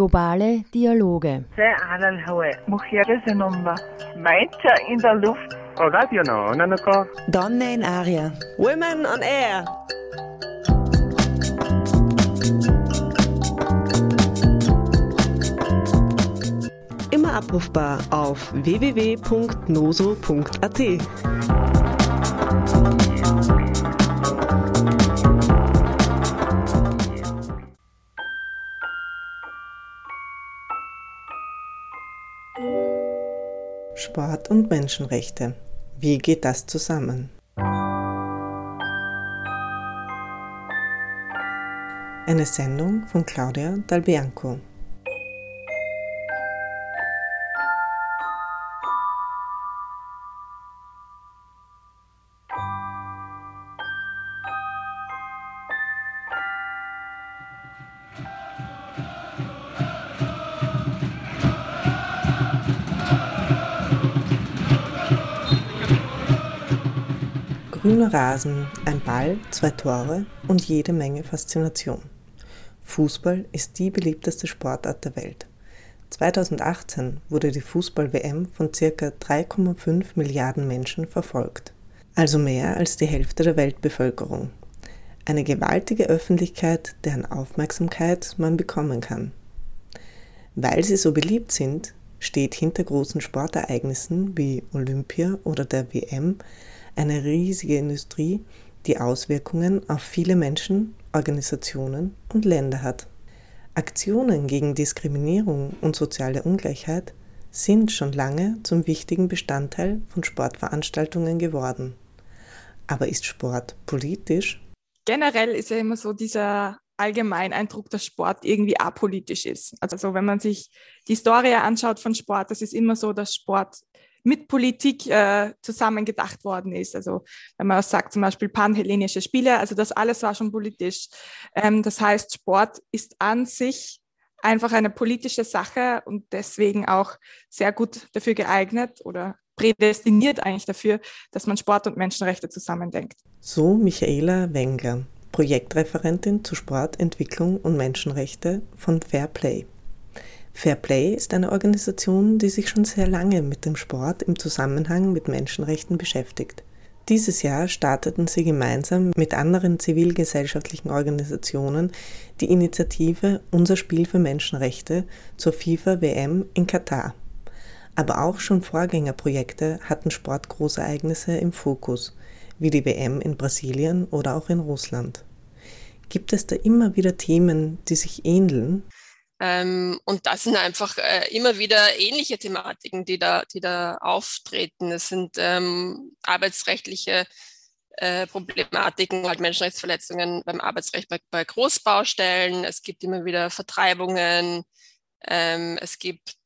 Globale Dialoge. in der Luft. Donne in Aria. Women on Air. Immer abrufbar auf www.noso.at. Sport und Menschenrechte. Wie geht das zusammen? Eine Sendung von Claudia Dalbianco. Grüner Rasen, ein Ball, zwei Tore und jede Menge Faszination. Fußball ist die beliebteste Sportart der Welt. 2018 wurde die Fußball-WM von ca. 3,5 Milliarden Menschen verfolgt, also mehr als die Hälfte der Weltbevölkerung. Eine gewaltige Öffentlichkeit, deren Aufmerksamkeit man bekommen kann. Weil sie so beliebt sind, steht hinter großen Sportereignissen wie Olympia oder der WM eine riesige Industrie, die Auswirkungen auf viele Menschen, Organisationen und Länder hat. Aktionen gegen Diskriminierung und soziale Ungleichheit sind schon lange zum wichtigen Bestandteil von Sportveranstaltungen geworden. Aber ist Sport politisch? Generell ist ja immer so dieser Allgemeineindruck, dass Sport irgendwie apolitisch ist. Also wenn man sich die Historie anschaut von Sport, das ist immer so, dass Sport mit Politik äh, zusammengedacht worden ist. Also wenn man sagt zum Beispiel panhellenische Spiele, also das alles war schon politisch. Ähm, das heißt, Sport ist an sich einfach eine politische Sache und deswegen auch sehr gut dafür geeignet oder prädestiniert eigentlich dafür, dass man Sport und Menschenrechte zusammendenkt. So Michaela Wengler, Projektreferentin zu Sport, Entwicklung und Menschenrechte von Fair Play. Fairplay ist eine Organisation, die sich schon sehr lange mit dem Sport im Zusammenhang mit Menschenrechten beschäftigt. Dieses Jahr starteten sie gemeinsam mit anderen zivilgesellschaftlichen Organisationen die Initiative Unser Spiel für Menschenrechte zur FIFA WM in Katar. Aber auch schon Vorgängerprojekte hatten Sportgroßereignisse im Fokus, wie die WM in Brasilien oder auch in Russland. Gibt es da immer wieder Themen, die sich ähneln? Ähm, und das sind einfach äh, immer wieder ähnliche Thematiken, die da, die da auftreten. Es sind ähm, arbeitsrechtliche äh, Problematiken, halt Menschenrechtsverletzungen beim Arbeitsrecht bei, bei Großbaustellen. Es gibt immer wieder Vertreibungen. Ähm, es gibt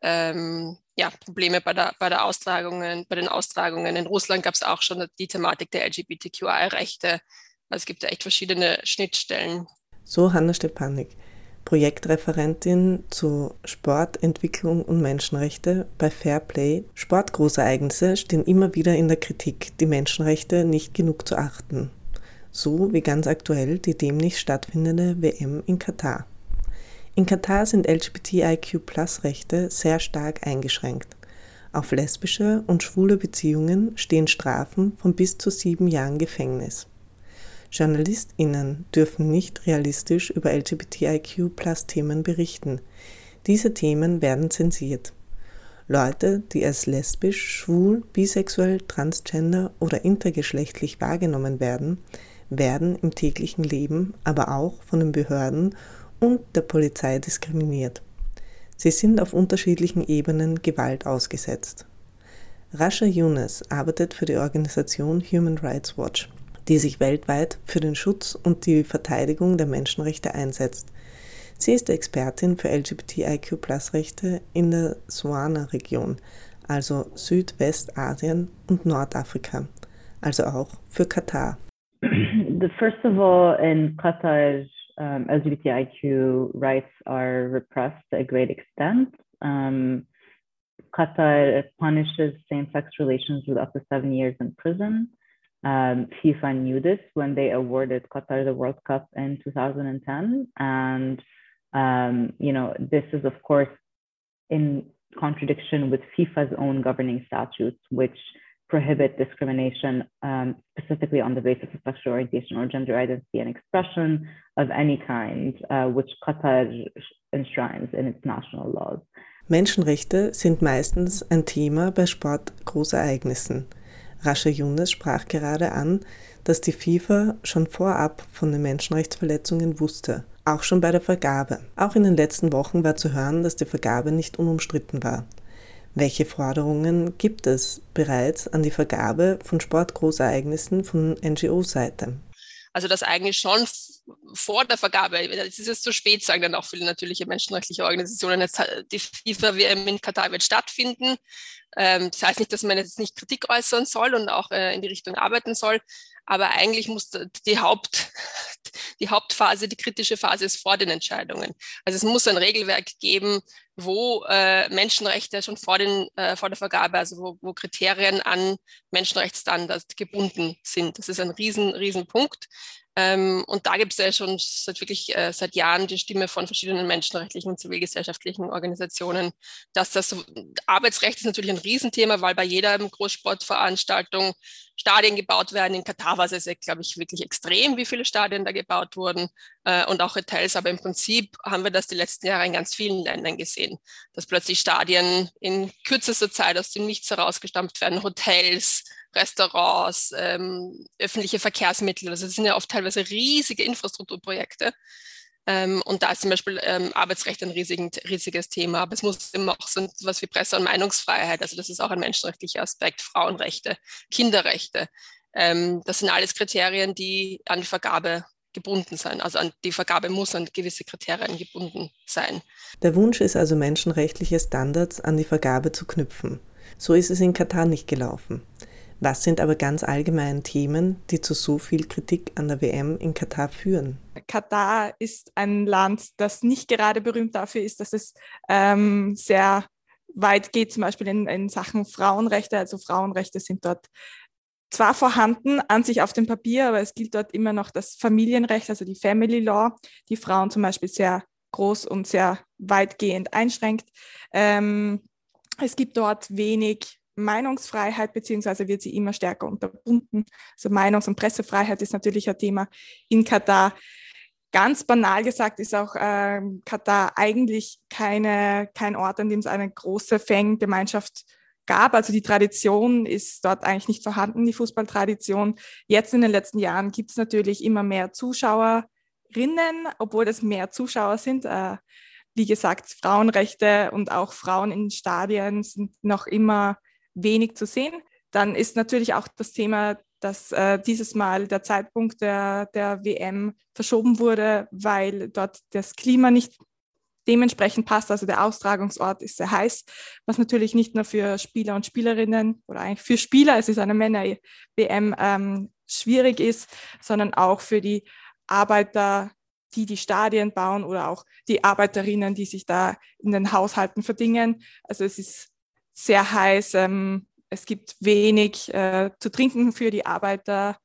ähm, ja, Probleme bei, der, bei, der Austragungen, bei den Austragungen. In Russland gab es auch schon die Thematik der LGBTQI-Rechte. Also es gibt ja echt verschiedene Schnittstellen. So Hanna Stepanik. Projektreferentin zu Sport, Entwicklung und Menschenrechte bei Fairplay. Sportgroßereignisse stehen immer wieder in der Kritik, die Menschenrechte nicht genug zu achten. So wie ganz aktuell die demnächst stattfindende WM in Katar. In Katar sind LGBTIQ-Plus-Rechte sehr stark eingeschränkt. Auf lesbische und schwule Beziehungen stehen Strafen von bis zu sieben Jahren Gefängnis. JournalistInnen dürfen nicht realistisch über LGBTIQ-Plus-Themen berichten. Diese Themen werden zensiert. Leute, die als lesbisch, schwul, bisexuell, transgender oder intergeschlechtlich wahrgenommen werden, werden im täglichen Leben, aber auch von den Behörden und der Polizei diskriminiert. Sie sind auf unterschiedlichen Ebenen Gewalt ausgesetzt. Rasha Yunus arbeitet für die Organisation Human Rights Watch die sich weltweit für den Schutz und die Verteidigung der Menschenrechte einsetzt. Sie ist Expertin für LGBTIQ-Rechte in der Suana-Region, also Südwestasien und Nordafrika, also auch für Katar. First of all, in Qatar, um, LGBTIQ rights are repressed to a great extent. Um, Qatar punishes same-sex relations with up to seven years in prison. Um, FIFA knew this when they awarded Qatar the World Cup in 2010, and Um, you know, this is, of course, in contradiction with FIFA's own governing statutes, which prohibit discrimination um, specifically on the basis of sexual orientation or gender identity and expression of any kind, uh, which Qatar enshrines in its national laws. Menschenrechte sind meistens ein Thema bei Sportgroßereignissen. Rascha Younes sprach gerade an, dass die FIFA schon vorab von den Menschenrechtsverletzungen wusste, auch schon bei der Vergabe. Auch in den letzten Wochen war zu hören, dass die Vergabe nicht unumstritten war. Welche Forderungen gibt es bereits an die Vergabe von Sportgroßereignissen von NGO-Seite? Also das eigentlich schon vor der Vergabe, es ist jetzt zu spät, sagen dann auch viele natürliche menschenrechtliche Organisationen, jetzt die FIFA-WM in Katar wird stattfinden. Ähm, das heißt nicht, dass man jetzt nicht Kritik äußern soll und auch äh, in die Richtung arbeiten soll, aber eigentlich muss die Haupt, die Hauptphase, die kritische Phase ist vor den Entscheidungen. Also es muss ein Regelwerk geben, wo äh, Menschenrechte schon vor, den, äh, vor der Vergabe, also wo, wo Kriterien an Menschenrechtsstandards gebunden sind. Das ist ein riesen, riesen Punkt. Ähm, und da gibt es ja schon seit wirklich äh, seit Jahren die Stimme von verschiedenen menschenrechtlichen und zivilgesellschaftlichen Organisationen, dass das so, Arbeitsrecht ist natürlich ein Riesenthema, weil bei jeder Großsportveranstaltung Stadien gebaut werden. In Katar war es, glaube ich, wirklich extrem, wie viele Stadien da gebaut wurden äh, und auch Hotels. Aber im Prinzip haben wir das die letzten Jahre in ganz vielen Ländern gesehen, dass plötzlich Stadien in kürzester Zeit aus dem Nichts herausgestampft werden, Hotels, Restaurants, ähm, öffentliche Verkehrsmittel. Also das sind ja oft teilweise riesige Infrastrukturprojekte. Ähm, und da ist zum Beispiel ähm, Arbeitsrecht ein riesigen, riesiges Thema. Aber es muss immer auch so etwas wie Presse- und Meinungsfreiheit, also das ist auch ein menschenrechtlicher Aspekt, Frauenrechte, Kinderrechte. Ähm, das sind alles Kriterien, die an die Vergabe gebunden sein. Also an die Vergabe muss an gewisse Kriterien gebunden sein. Der Wunsch ist also, menschenrechtliche Standards an die Vergabe zu knüpfen. So ist es in Katar nicht gelaufen. Was sind aber ganz allgemein Themen, die zu so viel Kritik an der WM in Katar führen? Katar ist ein Land, das nicht gerade berühmt dafür ist, dass es ähm, sehr weit geht, zum Beispiel in, in Sachen Frauenrechte. Also Frauenrechte sind dort zwar vorhanden an sich auf dem Papier, aber es gilt dort immer noch das Familienrecht, also die Family Law, die Frauen zum Beispiel sehr groß und sehr weitgehend einschränkt. Ähm, es gibt dort wenig Meinungsfreiheit, beziehungsweise wird sie immer stärker unterbunden. Also Meinungs- und Pressefreiheit ist natürlich ein Thema in Katar. Ganz banal gesagt ist auch äh, Katar eigentlich keine, kein Ort, an dem es eine große Fangemeinschaft gab. Also die Tradition ist dort eigentlich nicht vorhanden, die Fußballtradition. Jetzt in den letzten Jahren gibt es natürlich immer mehr Zuschauerinnen, obwohl es mehr Zuschauer sind. Äh, wie gesagt, Frauenrechte und auch Frauen in Stadien sind noch immer wenig zu sehen. Dann ist natürlich auch das Thema, dass äh, dieses Mal der Zeitpunkt der, der WM verschoben wurde, weil dort das Klima nicht dementsprechend passt. Also der Austragungsort ist sehr heiß, was natürlich nicht nur für Spieler und Spielerinnen oder eigentlich für Spieler, es ist eine Männer-WM, ähm, schwierig ist, sondern auch für die Arbeiter, die die Stadien bauen oder auch die Arbeiterinnen, die sich da in den Haushalten verdingen. Also es ist sehr heiß. Ähm, es gibt wenig äh, zu trinken für die Arbeiter.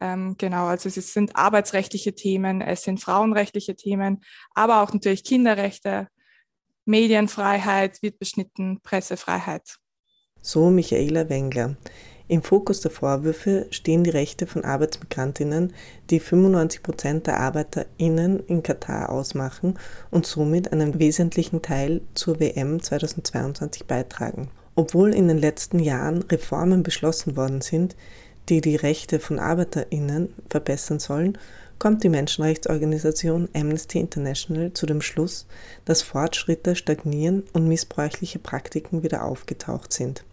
Ähm, genau, also es sind arbeitsrechtliche Themen, es sind frauenrechtliche Themen, aber auch natürlich Kinderrechte, Medienfreiheit wird beschnitten, Pressefreiheit. So Michaela Wengler. Im Fokus der Vorwürfe stehen die Rechte von Arbeitsmigrantinnen, die 95 Prozent der ArbeiterInnen in Katar ausmachen und somit einen wesentlichen Teil zur WM 2022 beitragen. Obwohl in den letzten Jahren Reformen beschlossen worden sind, die die Rechte von ArbeiterInnen verbessern sollen, kommt die Menschenrechtsorganisation Amnesty International zu dem Schluss, dass Fortschritte stagnieren und missbräuchliche Praktiken wieder aufgetaucht sind.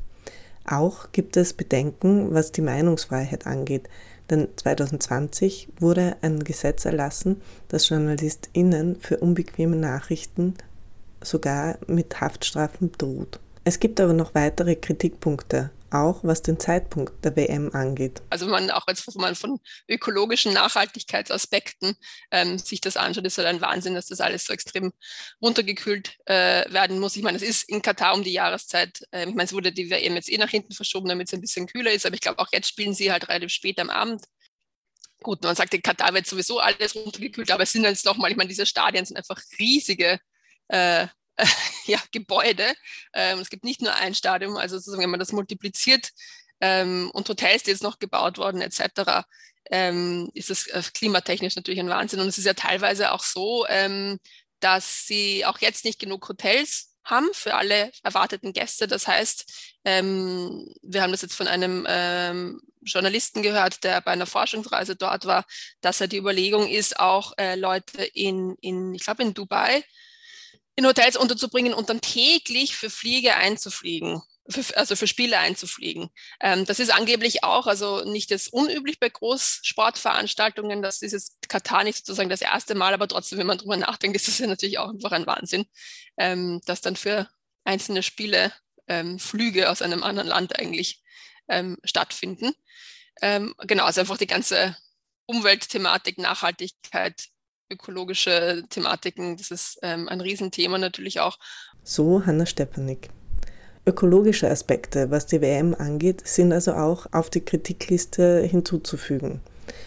Auch gibt es Bedenken, was die Meinungsfreiheit angeht, denn 2020 wurde ein Gesetz erlassen, das JournalistInnen für unbequeme Nachrichten sogar mit Haftstrafen droht. Es gibt aber noch weitere Kritikpunkte, auch was den Zeitpunkt der WM angeht. Also man auch jetzt wenn man von ökologischen Nachhaltigkeitsaspekten ähm, sich das anschaut, ist halt ein Wahnsinn, dass das alles so extrem runtergekühlt äh, werden muss. Ich meine, es ist in Katar um die Jahreszeit, äh, ich meine, es wurde die WM jetzt eh nach hinten verschoben, damit es ein bisschen kühler ist, aber ich glaube auch jetzt spielen sie halt relativ spät am Abend. Gut, man sagt, in Katar wird sowieso alles runtergekühlt, aber es sind jetzt doch mal, ich meine, diese Stadien sind einfach riesige äh, ja, Gebäude. Ähm, es gibt nicht nur ein Stadion, also sozusagen, wenn man das multipliziert ähm, und Hotels, die jetzt noch gebaut worden etc., ähm, ist das äh, klimatechnisch natürlich ein Wahnsinn. Und es ist ja teilweise auch so, ähm, dass sie auch jetzt nicht genug Hotels haben für alle erwarteten Gäste. Das heißt, ähm, wir haben das jetzt von einem ähm, Journalisten gehört, der bei einer Forschungsreise dort war, dass er die Überlegung ist, auch äh, Leute in, in ich glaube, in Dubai in Hotels unterzubringen und dann täglich für Fliege einzufliegen für, also für Spiele einzufliegen. Ähm, das ist angeblich auch, also nicht jetzt unüblich bei Großsportveranstaltungen, das ist jetzt Katar nicht sozusagen das erste Mal, aber trotzdem, wenn man drüber nachdenkt, ist das ja natürlich auch einfach ein Wahnsinn, ähm, dass dann für einzelne Spiele ähm, Flüge aus einem anderen Land eigentlich ähm, stattfinden. Ähm, genau, also einfach die ganze Umweltthematik, Nachhaltigkeit, ökologische Thematiken, das ist ähm, ein Riesenthema natürlich auch. So Hanna Stepanik. Ökologische Aspekte, was die WM angeht, sind also auch auf die Kritikliste hinzuzufügen,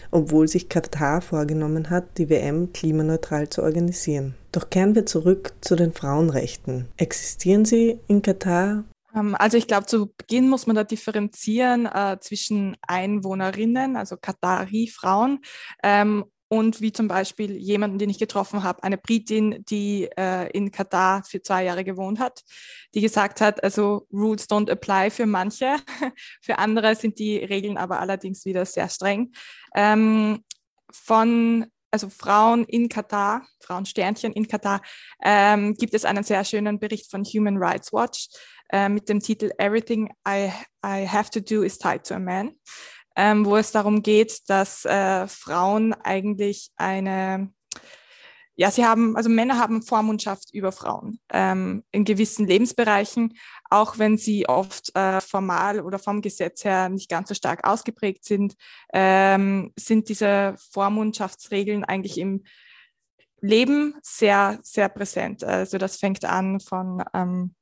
obwohl sich Katar vorgenommen hat, die WM klimaneutral zu organisieren. Doch kehren wir zurück zu den Frauenrechten. Existieren sie in Katar? Ähm, also ich glaube, zu Beginn muss man da differenzieren äh, zwischen Einwohnerinnen, also Katari-Frauen, ähm, und wie zum Beispiel jemanden, den ich getroffen habe, eine Britin, die äh, in Katar für zwei Jahre gewohnt hat, die gesagt hat, also Rules don't apply für manche, für andere sind die Regeln aber allerdings wieder sehr streng. Ähm, von also Frauen in Katar, Frauensternchen in Katar, ähm, gibt es einen sehr schönen Bericht von Human Rights Watch äh, mit dem Titel Everything I, I Have to Do is Tied to a Man ähm, wo es darum geht, dass äh, Frauen eigentlich eine, ja, sie haben, also Männer haben Vormundschaft über Frauen ähm, in gewissen Lebensbereichen, auch wenn sie oft äh, formal oder vom Gesetz her nicht ganz so stark ausgeprägt sind, ähm, sind diese Vormundschaftsregeln eigentlich im Leben sehr, sehr präsent. Also das fängt an von, ähm,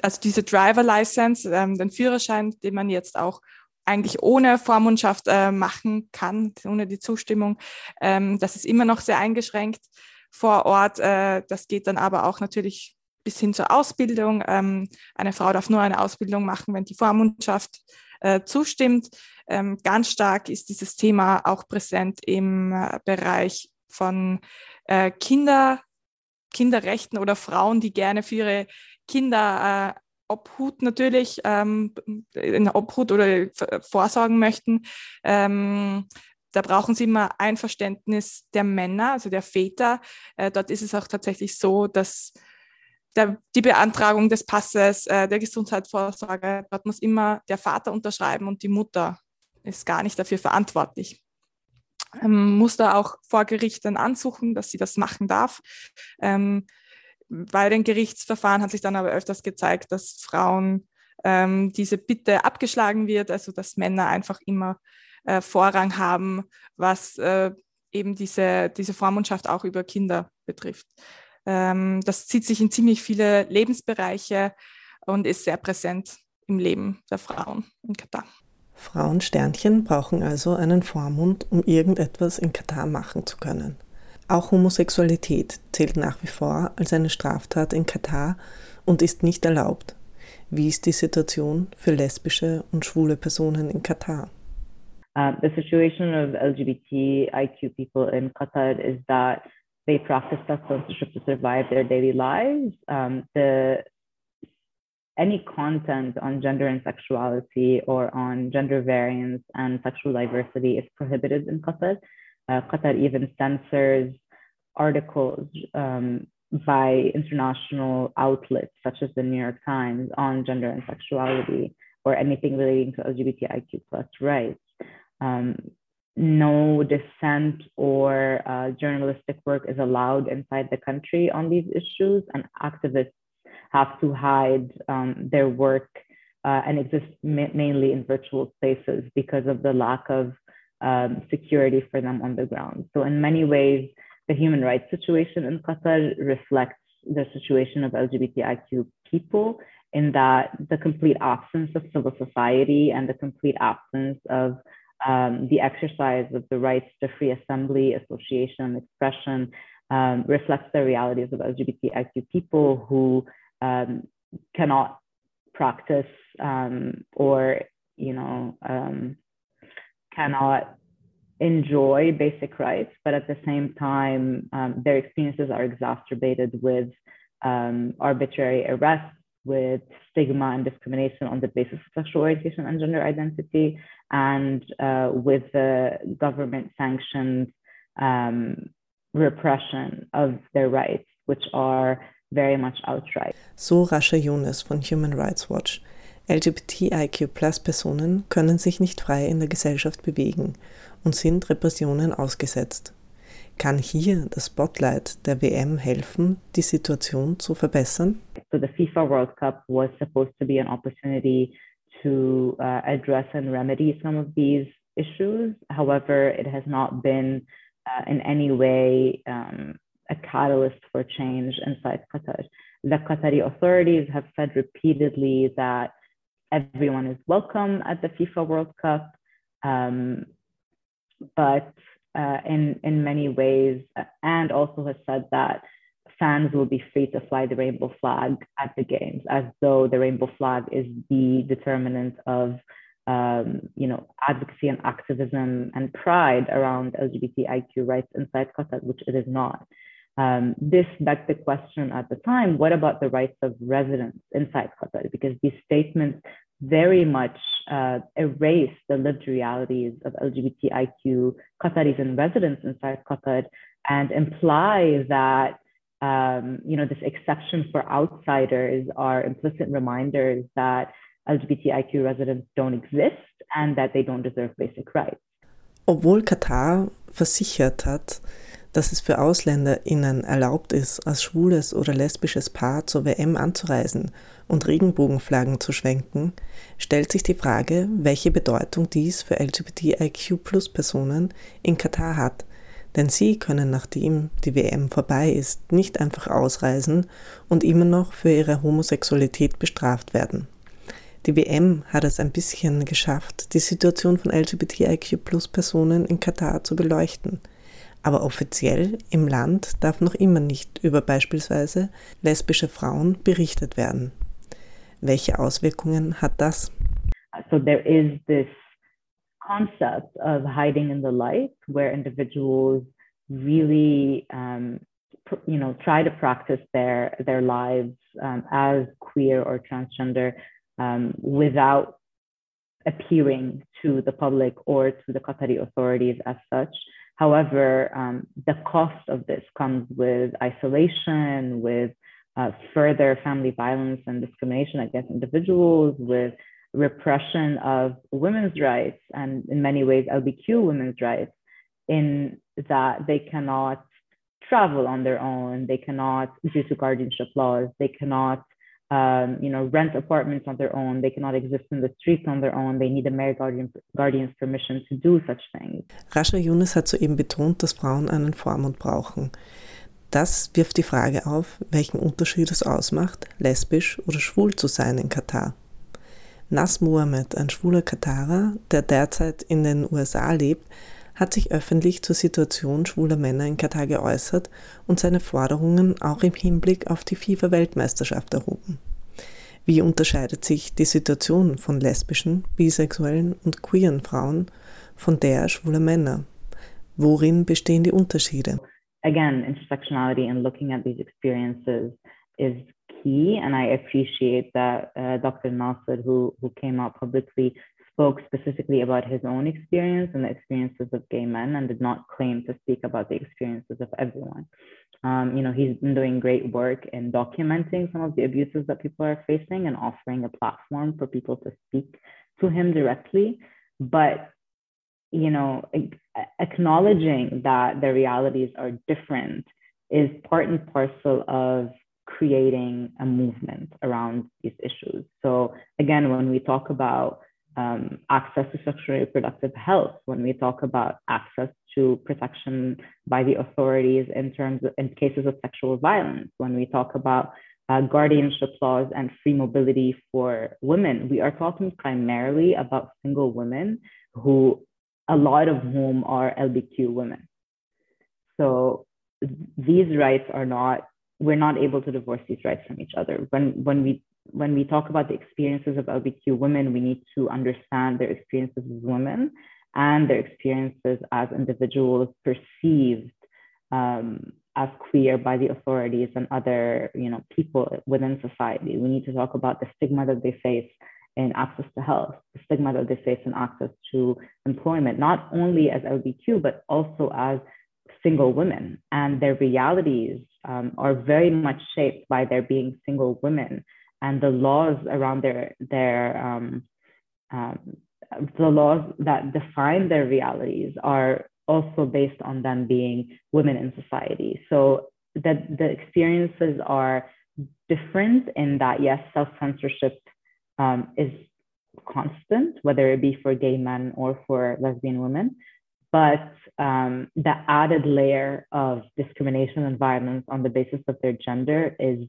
also diese Driver License, ähm, den Führerschein, den man jetzt auch eigentlich ohne Vormundschaft äh, machen kann, ohne die Zustimmung. Ähm, das ist immer noch sehr eingeschränkt vor Ort. Äh, das geht dann aber auch natürlich bis hin zur Ausbildung. Ähm, eine Frau darf nur eine Ausbildung machen, wenn die Vormundschaft äh, zustimmt. Ähm, ganz stark ist dieses Thema auch präsent im äh, Bereich von äh, Kinder, Kinderrechten oder Frauen, die gerne für ihre Kinder äh, Obhut natürlich, ähm, in Obhut oder vorsorgen möchten, ähm, da brauchen sie immer Einverständnis der Männer, also der Väter. Äh, dort ist es auch tatsächlich so, dass der, die Beantragung des Passes, äh, der Gesundheitsvorsorge, dort muss immer der Vater unterschreiben und die Mutter ist gar nicht dafür verantwortlich. Ähm, muss da auch vor Gericht dann ansuchen, dass sie das machen darf. Ähm, bei den Gerichtsverfahren hat sich dann aber öfters gezeigt, dass Frauen ähm, diese Bitte abgeschlagen wird, also dass Männer einfach immer äh, Vorrang haben, was äh, eben diese, diese Vormundschaft auch über Kinder betrifft. Ähm, das zieht sich in ziemlich viele Lebensbereiche und ist sehr präsent im Leben der Frauen in Katar. Frauensternchen brauchen also einen Vormund, um irgendetwas in Katar machen zu können. Auch Homosexualität zählt nach wie vor als eine Straftat in Katar und ist nicht erlaubt. Wie ist die Situation für lesbische und schwule Personen in Katar? Uh, the situation of LGBTIQ people in Qatar is that they practice self-censorship to survive their daily lives. Um, the any content on gender and sexuality or on gender variance and sexual diversity is prohibited in Qatar. Uh, Qatar even censors articles um, by international outlets such as the New York Times on gender and sexuality or anything relating to LGBTIQ plus rights. Um, no dissent or uh, journalistic work is allowed inside the country on these issues, and activists have to hide um, their work uh, and exist ma mainly in virtual spaces because of the lack of um, security for them on the ground. So, in many ways, the human rights situation in Qatar reflects the situation of LGBTIQ people in that the complete absence of civil society and the complete absence of um, the exercise of the rights to free assembly, association, expression um, reflects the realities of LGBTIQ people who um, cannot practice um, or, you know, um, cannot enjoy basic rights, but at the same time, um, their experiences are exacerbated with arbitrary arrests, with stigma and discrimination on the basis of sexual orientation and gender identity, and uh, with the government sanctioned um, repression of their rights, which are very much outright. So Rasha Yunus von Human Rights Watch. LGBTIQ-Personen können sich nicht frei in der Gesellschaft bewegen und sind Repressionen ausgesetzt. Kann hier das Spotlight der WM helfen, die Situation zu verbessern? So the FIFA World Cup was supposed to be an opportunity to uh, address and remedy some of these issues. However, it has not been uh, in any way um, a catalyst for change inside Qatar. The Qatari authorities have said repeatedly that everyone is welcome at the FIFA World Cup. Um, but uh, in in many ways, and also has said that fans will be free to fly the rainbow flag at the games, as though the rainbow flag is the determinant of um, you know advocacy and activism and pride around LGBTIQ rights inside Qatar, which it is not. Um, this begged the question at the time: What about the rights of residents inside Qatar? Because these statements very much uh, erase the lived realities of LGBTIQ Qataris and residents inside Qatar and imply that um, you know this exception for outsiders are implicit reminders that LGBTIQ residents don't exist and that they don't deserve basic rights. Obwohl Katar versichert hat, dass es für AusländerInnen erlaubt ist, als schwules oder lesbisches Paar zur WM anzureisen und Regenbogenflaggen zu schwenken, stellt sich die Frage, welche Bedeutung dies für LGBTIQ-Plus-Personen in Katar hat. Denn sie können, nachdem die WM vorbei ist, nicht einfach ausreisen und immer noch für ihre Homosexualität bestraft werden. Die WM hat es ein bisschen geschafft, die Situation von LGBTIQ-Plus-Personen in Katar zu beleuchten – aber offiziell im Land darf noch immer nicht über beispielsweise lesbische Frauen berichtet werden. Welche Auswirkungen hat das? So there is this concept of hiding in the light where individuals really um, you know try to practice their their lives um, as queer or transgender um, without appearing to the public or to the Qatari authorities as such. However, um, the cost of this comes with isolation, with uh, further family violence and discrimination against individuals, with repression of women's rights, and in many ways, LBQ women's rights, in that they cannot travel on their own, they cannot, due to guardianship laws, they cannot um, you know, rent apartments on their own. They cannot exist in the streets on their own. They need a married guardian, guardian's permission to do such things. Rasha Yunus hat soeben betont, dass Frauen einen Vormund brauchen. Das wirft die Frage auf, welchen Unterschied es ausmacht, lesbisch oder schwul zu sein in Katar. Nas Mohammed, ein schwuler Katarer, der derzeit in den USA lebt, hat sich öffentlich zur Situation schwuler Männer in Katar geäußert und seine Forderungen auch im Hinblick auf die FIFA-Weltmeisterschaft erhoben. Wie unterscheidet sich die Situation von lesbischen, bisexuellen und queeren Frauen von der schwuler Männer? Worin bestehen die Unterschiede? Again, intersectionality and looking at these experiences is key, and I appreciate that uh, Dr. Nasser, who who came out publicly, spoke specifically about his own experience and the experiences of gay men and did not claim to speak about the experiences of everyone. Um, you know, he's been doing great work in documenting some of the abuses that people are facing and offering a platform for people to speak to him directly. But, you know, acknowledging that the realities are different is part and parcel of creating a movement around these issues. So again, when we talk about um, access to sexual reproductive health, when we talk about access to protection by the authorities in terms of in cases of sexual violence, when we talk about uh, guardianship laws and free mobility for women, we are talking primarily about single women who a lot of whom are LBQ women. So these rights are not, we're not able to divorce these rights from each other. When, when, we, when we talk about the experiences of LBQ women, we need to understand their experiences as women and their experiences as individuals perceived um, as queer by the authorities and other you know people within society. We need to talk about the stigma that they face in access to health, the stigma that they face in access to employment, not only as LBQ, but also as single women. And their realities um, are very much shaped by their being single women and the laws around their, their um, um, the laws that define their realities are also based on them being women in society. So that the experiences are different in that, yes, self censorship um, is constant, whether it be for gay men or for lesbian women. But um, the added layer of discrimination and violence on the basis of their gender is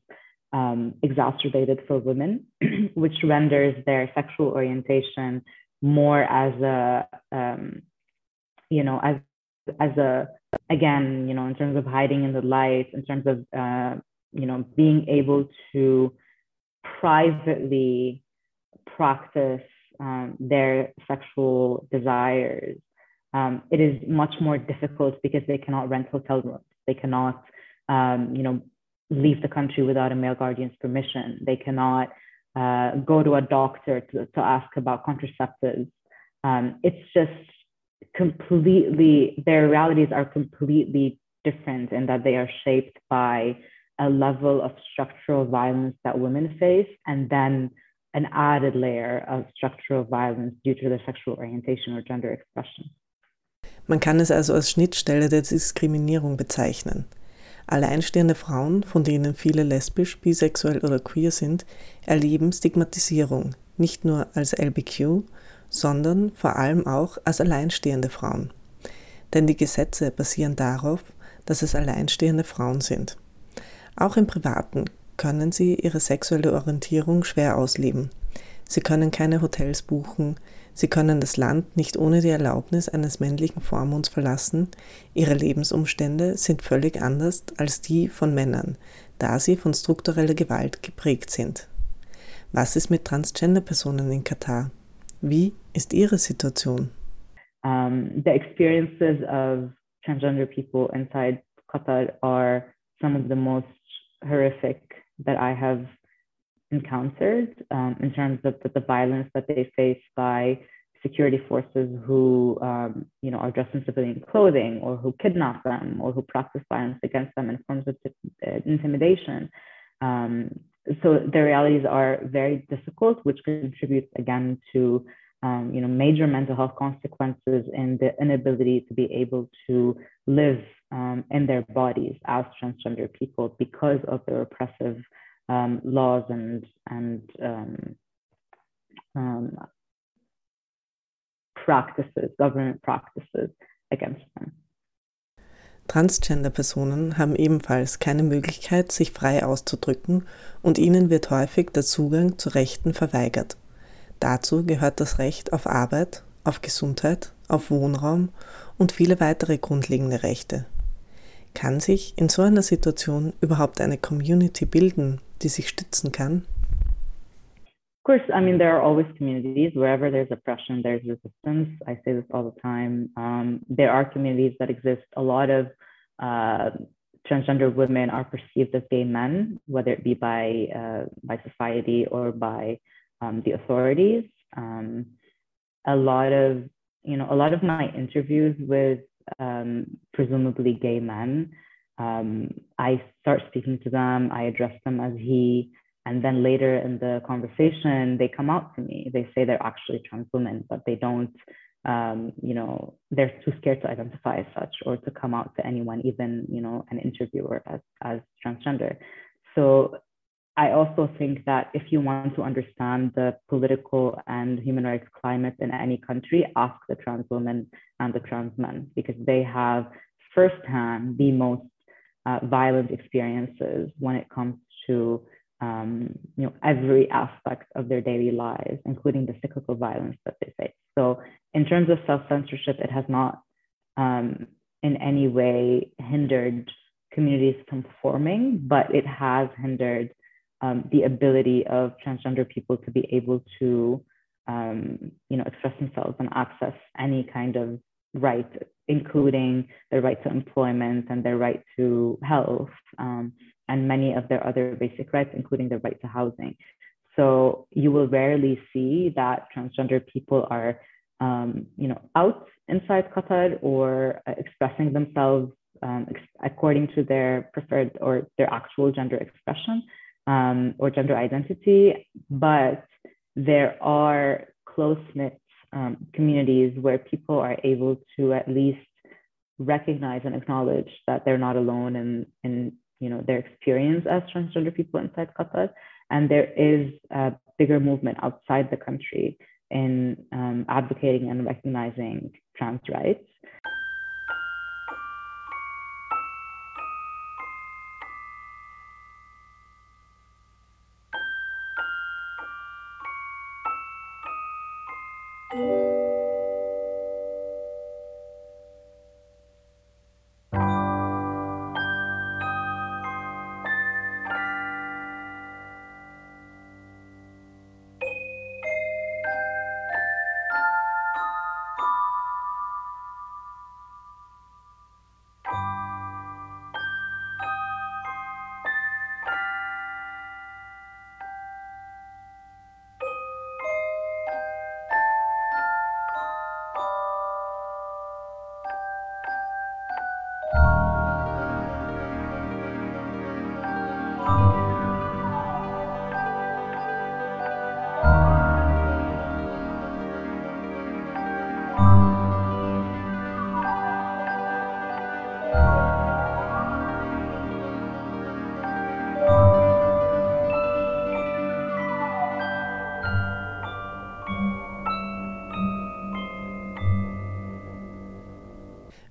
um, exacerbated for women, which renders their sexual orientation more as a, um, you know, as as a again, you know, in terms of hiding in the light, in terms of uh, you know being able to privately practice um, their sexual desires, um, it is much more difficult because they cannot rent hotel rooms. They cannot, um, you know, leave the country without a male guardian's permission. They cannot uh, go to a doctor to, to ask about contraceptives. Um, it's just completely, their realities are completely different in that they are shaped by a level of structural violence that women face and then an added layer of structural violence due to their sexual orientation or gender expression. Man kann es also als Schnittstelle der Diskriminierung bezeichnen. Alleinstehende Frauen, von denen viele lesbisch, bisexuell oder queer sind, erleben Stigmatisierung, nicht nur als LBQ, sondern vor allem auch als alleinstehende Frauen. Denn die Gesetze basieren darauf, dass es alleinstehende Frauen sind. Auch im Privaten können sie ihre sexuelle Orientierung schwer ausleben. Sie können keine Hotels buchen, sie können das Land nicht ohne die Erlaubnis eines männlichen Vormunds verlassen, ihre Lebensumstände sind völlig anders als die von Männern, da sie von struktureller Gewalt geprägt sind. Was ist mit Transgender-Personen in Katar? Wie ist Ihre Situation? Um, the experiences of transgender people inside Qatar are some of the most horrific that I have encountered um, in terms of the, violence that they face by security forces who, um, you know, are dressed in civilian clothing or who kidnap them or who practice violence against them in forms of uh, intimidation. Um, so the realities are very difficult, which contributes again to um, you know major mental health consequences and the inability to be able to live um, in their bodies as transgender people because of the repressive um, laws and and um, practices, government practices against them. Transgender-Personen haben ebenfalls keine Möglichkeit, sich frei auszudrücken und ihnen wird häufig der Zugang zu Rechten verweigert. Dazu gehört das Recht auf Arbeit, auf Gesundheit, auf Wohnraum und viele weitere grundlegende Rechte. Kann sich in so einer Situation überhaupt eine Community bilden, die sich stützen kann? Of course, I mean, there are always communities. Wherever there's oppression, there's resistance. I say this all the time. Um, there are communities that exist. A lot of uh, transgender women are perceived as gay men, whether it be by uh, by society or by um, the authorities. Um, a lot of you know a lot of my interviews with um, presumably gay men, um, I start speaking to them. I address them as he and then later in the conversation, they come out to me. They say they're actually trans women, but they don't, um, you know, they're too scared to identify as such or to come out to anyone, even, you know, an interviewer as, as transgender. So I also think that if you want to understand the political and human rights climate in any country, ask the trans women and the trans men because they have firsthand the most uh, violent experiences when it comes to um, you know, every aspect of their daily lives, including the cyclical violence that they face. So in terms of self censorship, it has not um, in any way hindered communities from forming, but it has hindered um, the ability of transgender people to be able to, um, you know, express themselves and access any kind of right, including their right to employment and their right to health, um, and many of their other basic rights, including their right to housing. So you will rarely see that transgender people are, um, you know, out inside Qatar or uh, expressing themselves um, ex- according to their preferred or their actual gender expression um, or gender identity. But there are close knit um, communities where people are able to at least recognize and acknowledge that they're not alone in, in you know their experience as transgender people inside Qatar and there is a bigger movement outside the country in um, advocating and recognizing trans rights.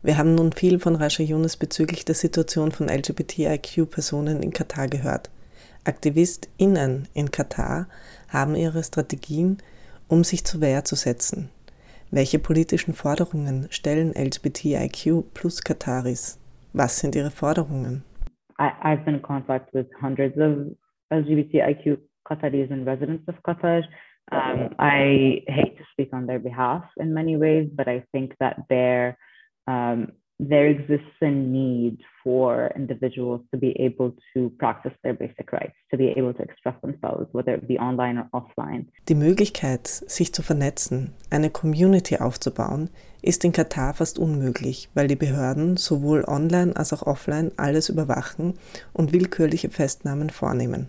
Wir haben nun viel von Rasha Yunus bezüglich der Situation von LGBTIQ-Personen in Katar gehört. AktivistInnen in Katar haben ihre Strategien, um sich zur Wehr zu setzen. Welche politischen Forderungen stellen LGBTIQ plus Kataris? Was sind ihre Forderungen? I, I've been in contact with hundreds of LGBTIQ Qataris and residents of Qatar. Um, I hate to speak on their behalf in many ways, but I think that their um, there exists a need for individuals to be able to practice their basic rights, to be able to express themselves, whether it be online or offline. Die Möglichkeit, sich zu vernetzen, eine Community aufzubauen, ist in Katar fast unmöglich, weil die Behörden sowohl online als auch offline alles überwachen und willkürliche Festnahmen vornehmen.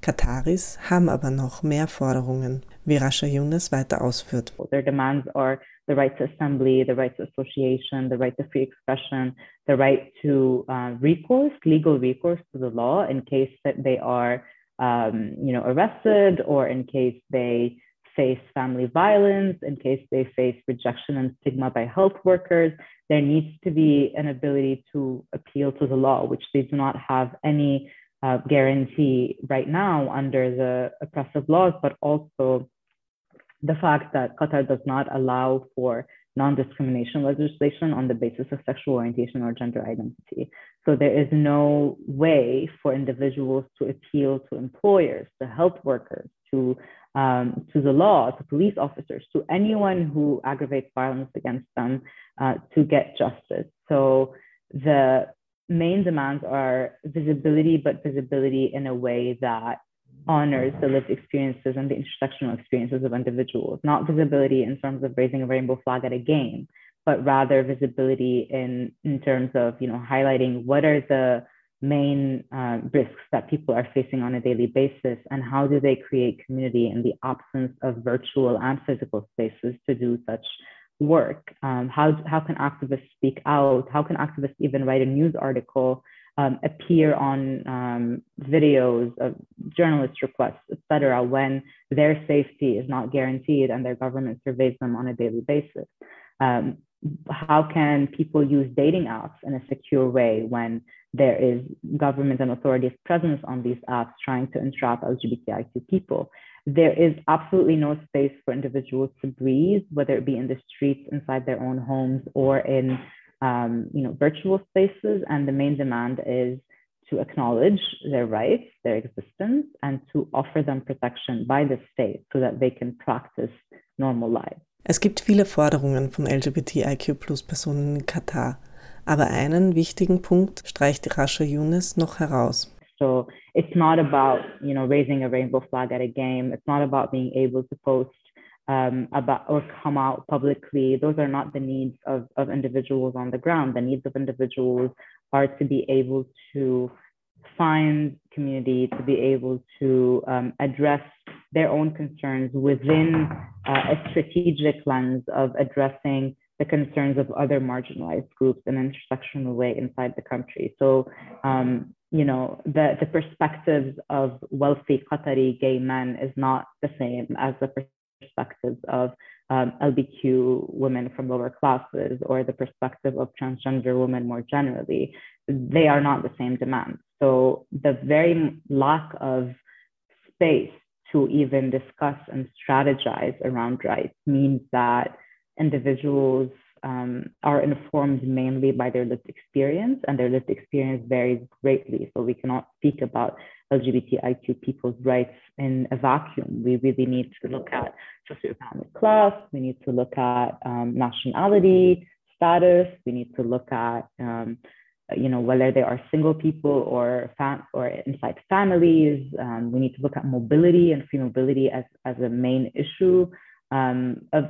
Kataris haben aber noch mehr Forderungen, wie Rasha Yunus weiter ausführt. Their demands are the right to assembly, the right to association, the right to free expression, the right to uh, recourse, legal recourse to the law in case that they are, um, you know, arrested or in case they face family violence, in case they face rejection and stigma by health workers. There needs to be an ability to appeal to the law, which they do not have any uh, guarantee right now under the oppressive laws, but also the fact that Qatar does not allow for non-discrimination legislation on the basis of sexual orientation or gender identity. So there is no way for individuals to appeal to employers, to health workers, to um, to the law, to police officers, to anyone who aggravates violence against them uh, to get justice. So the main demands are visibility, but visibility in a way that honors the lived experiences and the intersectional experiences of individuals, not visibility in terms of raising a rainbow flag at a game, but rather visibility in, in terms of, you know, highlighting what are the main uh, risks that people are facing on a daily basis and how do they create community in the absence of virtual and physical spaces to do such work? Um, how, how can activists speak out? How can activists even write a news article um, appear on um, videos of journalist requests, etc., when their safety is not guaranteed and their government surveys them on a daily basis? Um, how can people use dating apps in a secure way when there is government and authorities presence on these apps trying to entrap LGBTIQ people? there is absolutely no space for individuals to breathe, whether it be in the streets, inside their own homes, or in um, you know virtual spaces. And the main demand is to acknowledge their rights, their existence, and to offer them protection by the state so that they can practice normal lives. Es gibt viele Forderungen von LGBTIQ-Plus-Personen in Katar, aber einen wichtigen Punkt streicht Rasha Yunus noch heraus. So it's not about you know raising a rainbow flag at a game. It's not about being able to post um, about or come out publicly. Those are not the needs of, of individuals on the ground. The needs of individuals are to be able to find community, to be able to um, address their own concerns within uh, a strategic lens of addressing the concerns of other marginalized groups in an intersectional way inside the country. So, um, you know, the, the perspectives of wealthy Qatari gay men is not the same as the perspectives of um, LBQ women from lower classes or the perspective of transgender women more generally. They are not the same demands. So the very lack of space to even discuss and strategize around rights means that individuals um, are informed mainly by their lived experience, and their lived experience varies greatly. So we cannot speak about LGBTIQ people's rights in a vacuum. We really need to look at socioeconomic class, we need to look at um, nationality, status, we need to look at um, you know whether they are single people or fam- or inside families. Um, we need to look at mobility and free mobility as, as a main issue um, of,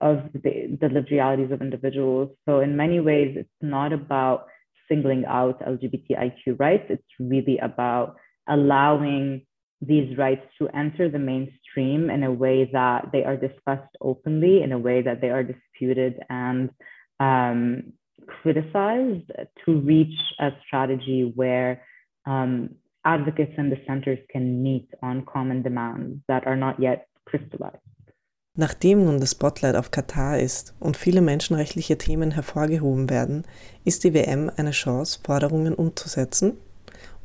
of the, the lived realities of individuals. So in many ways, it's not about singling out LGBTIQ rights. It's really about allowing these rights to enter the mainstream in a way that they are discussed openly, in a way that they are disputed and um, criticized to reach a strategy where um, advocates and dissenters can meet on common demands that are not yet crystallized. Nachdem nun das Spotlight auf Katar ist und viele menschenrechtliche Themen hervorgehoben werden, ist die WM eine Chance, Forderungen umzusetzen?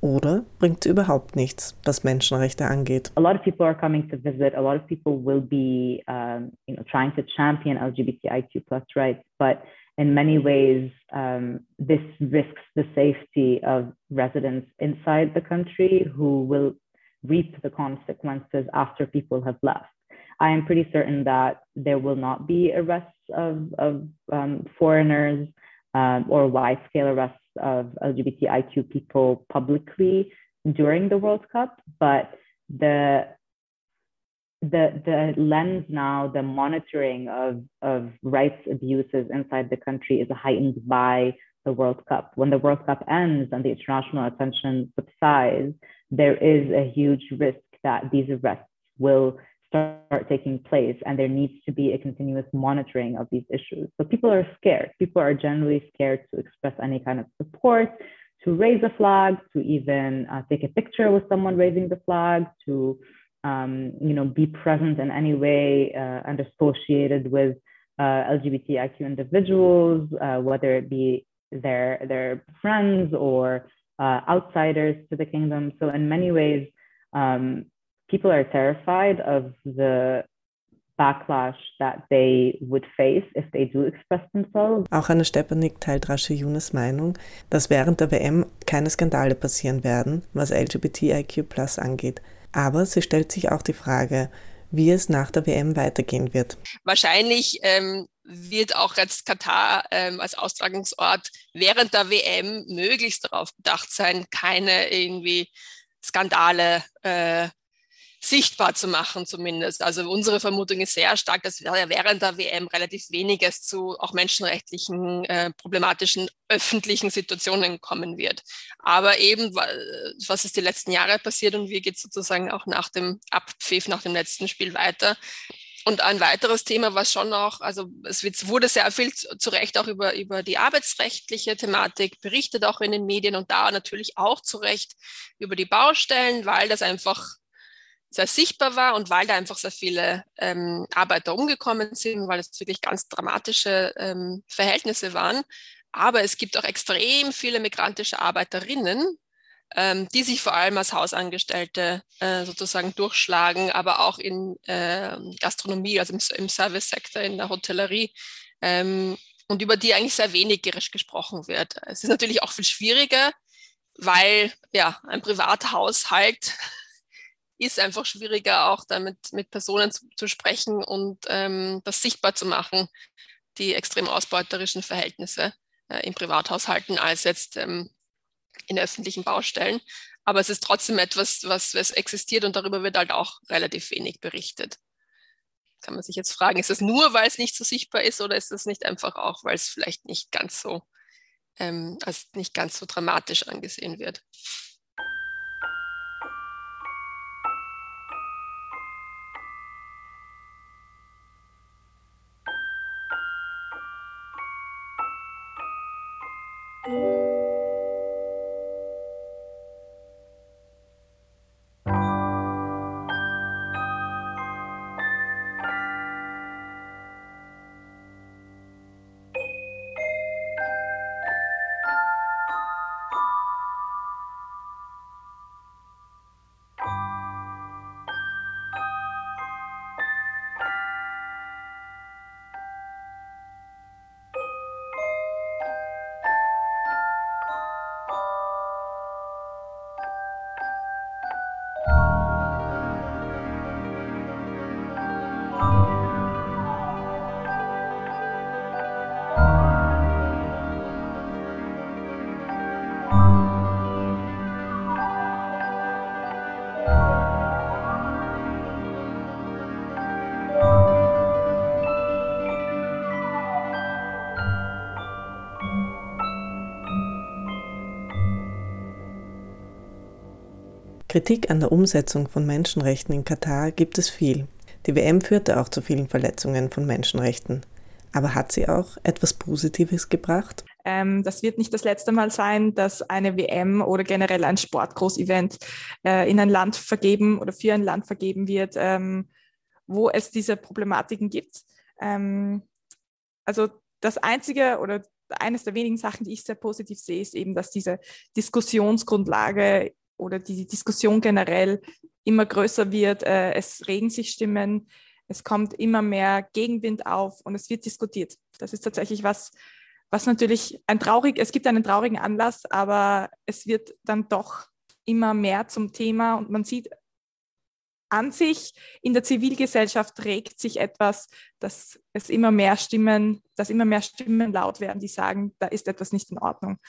Oder bringt überhaupt nichts, was Menschenrechte angeht? A lot of people are coming to visit. A lot of people will be, um, you know, trying to champion LGBTIQ plus rights, but in many ways, um, this risks the safety of residents inside the country who will reap the consequences after people have left. I am pretty certain that there will not be arrests of, of um, foreigners um, or wide scale arrests of LGBTIQ people publicly during the World Cup, but the the the lens now, the monitoring of of rights abuses inside the country is heightened by the World Cup. When the World Cup ends and the international attention subsides, there is a huge risk that these arrests will start taking place and there needs to be a continuous monitoring of these issues. So people are scared. People are generally scared to express any kind of support, to raise a flag, to even uh, take a picture with someone raising the flag, to um, you know be present in any way uh, and associated with uh, LGBTIQ individuals, uh, whether it be their their friends or uh, outsiders to the kingdom. So in many ways, um, people are terrified of the backlash that they would face if they do express themselves. Auch Anne Stepanik teilt Rasche Yunes Meinung, dass während der WM keine Skandale passieren werden, was LGBTIQ Plus angeht. Aber sie stellt sich auch die Frage, wie es nach der WM weitergehen wird. Wahrscheinlich ähm, wird auch jetzt Katar ähm, als Austragungsort während der WM möglichst darauf bedacht sein, keine irgendwie Skandale äh, sichtbar zu machen zumindest. Also unsere Vermutung ist sehr stark, dass während der WM relativ weniges zu auch menschenrechtlichen, äh, problematischen öffentlichen Situationen kommen wird. Aber eben, was ist die letzten Jahre passiert und wie geht es sozusagen auch nach dem Abpfiff, nach dem letzten Spiel weiter? Und ein weiteres Thema, was schon auch, also es wurde sehr viel zu Recht auch über, über die arbeitsrechtliche Thematik berichtet, auch in den Medien und da natürlich auch zu Recht über die Baustellen, weil das einfach sehr sichtbar war und weil da einfach sehr viele ähm, Arbeiter umgekommen sind, weil es wirklich ganz dramatische ähm, Verhältnisse waren. Aber es gibt auch extrem viele migrantische Arbeiterinnen, ähm, die sich vor allem als Hausangestellte äh, sozusagen durchschlagen, aber auch in äh, Gastronomie, also im, im Service-Sektor, in der Hotellerie. Ähm, und über die eigentlich sehr wenig gesprochen wird. Es ist natürlich auch viel schwieriger, weil ja ein Privathaushalt ist einfach schwieriger, auch damit mit Personen zu, zu sprechen und ähm, das sichtbar zu machen, die extrem ausbeuterischen Verhältnisse äh, in Privathaushalten als jetzt ähm, in öffentlichen Baustellen. Aber es ist trotzdem etwas, was, was existiert und darüber wird halt auch relativ wenig berichtet. Kann man sich jetzt fragen, ist es nur, weil es nicht so sichtbar ist oder ist es nicht einfach auch, weil es vielleicht nicht ganz so ähm, als nicht ganz so dramatisch angesehen wird? Kritik an der Umsetzung von Menschenrechten in Katar gibt es viel. Die WM führte auch zu vielen Verletzungen von Menschenrechten. Aber hat sie auch etwas Positives gebracht? Ähm, das wird nicht das letzte Mal sein, dass eine WM oder generell ein Sportgroßevent äh, in ein Land vergeben oder für ein Land vergeben wird, ähm, wo es diese Problematiken gibt. Ähm, also das Einzige oder eines der wenigen Sachen, die ich sehr positiv sehe, ist eben, dass diese Diskussionsgrundlage oder die Diskussion generell immer größer wird. Äh, es regen sich Stimmen, es kommt immer mehr Gegenwind auf und es wird diskutiert. Das ist tatsächlich was, was natürlich ein traurig, es gibt einen traurigen Anlass, aber es wird dann doch immer mehr zum Thema und man sieht an sich in der Zivilgesellschaft regt sich etwas, dass es immer mehr Stimmen, dass immer mehr Stimmen laut werden, die sagen, da ist etwas nicht in Ordnung.